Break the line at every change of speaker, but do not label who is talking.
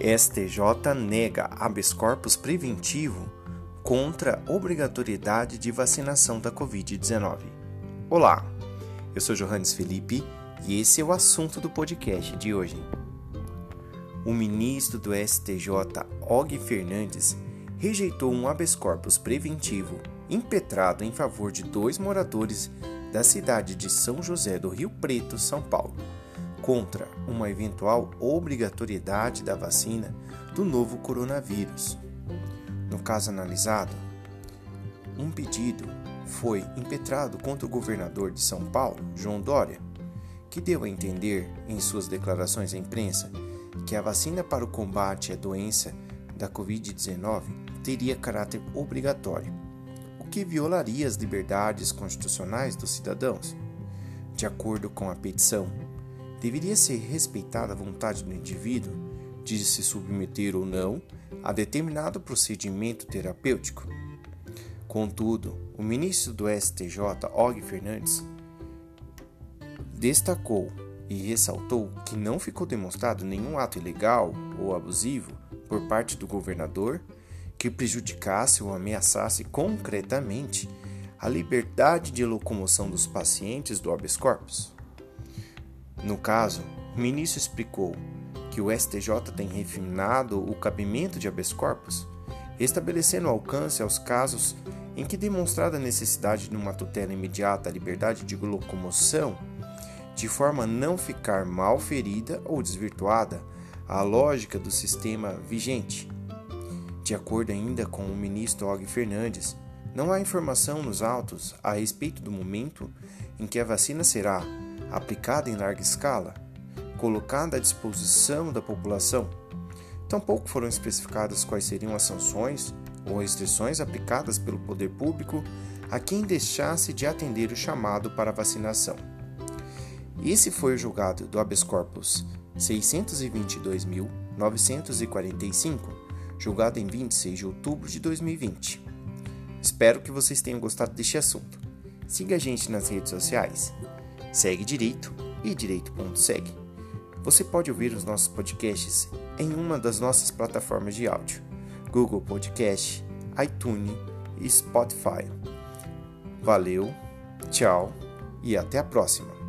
STJ nega habeas corpus preventivo contra obrigatoriedade de vacinação da Covid-19. Olá, eu sou Johannes Felipe e esse é o assunto do podcast de hoje. O ministro do STJ, Og Fernandes, rejeitou um habeas corpus preventivo impetrado em favor de dois moradores da cidade de São José do Rio Preto, São Paulo contra uma eventual obrigatoriedade da vacina do novo coronavírus. No caso analisado, um pedido foi impetrado contra o governador de São Paulo, João Dória, que deu a entender em suas declarações à imprensa que a vacina para o combate à doença da Covid-19 teria caráter obrigatório, o que violaria as liberdades constitucionais dos cidadãos. De acordo com a petição, deveria ser respeitada a vontade do indivíduo de se submeter ou não a determinado procedimento terapêutico. Contudo, o ministro do STJ, Og Fernandes, destacou e ressaltou que não ficou demonstrado nenhum ato ilegal ou abusivo por parte do governador que prejudicasse ou ameaçasse concretamente a liberdade de locomoção dos pacientes do habeas corpus. No caso, o ministro explicou que o STJ tem refinado o cabimento de habeas corpus, estabelecendo alcance aos casos em que demonstrada a necessidade de uma tutela imediata à liberdade de locomoção, de forma a não ficar mal ferida ou desvirtuada a lógica do sistema vigente. De acordo ainda com o ministro Og Fernandes, não há informação nos autos a respeito do momento em que a vacina será aplicada em larga escala, colocada à disposição da população. Tampouco foram especificadas quais seriam as sanções ou restrições aplicadas pelo poder público a quem deixasse de atender o chamado para vacinação. Esse foi o julgado do habeas corpus 622.945, julgado em 26 de outubro de 2020. Espero que vocês tenham gostado deste assunto. Siga a gente nas redes sociais Segue Direito e Direito.segue. Você pode ouvir os nossos podcasts em uma das nossas plataformas de áudio: Google Podcast, iTunes e Spotify. Valeu, tchau e até a próxima!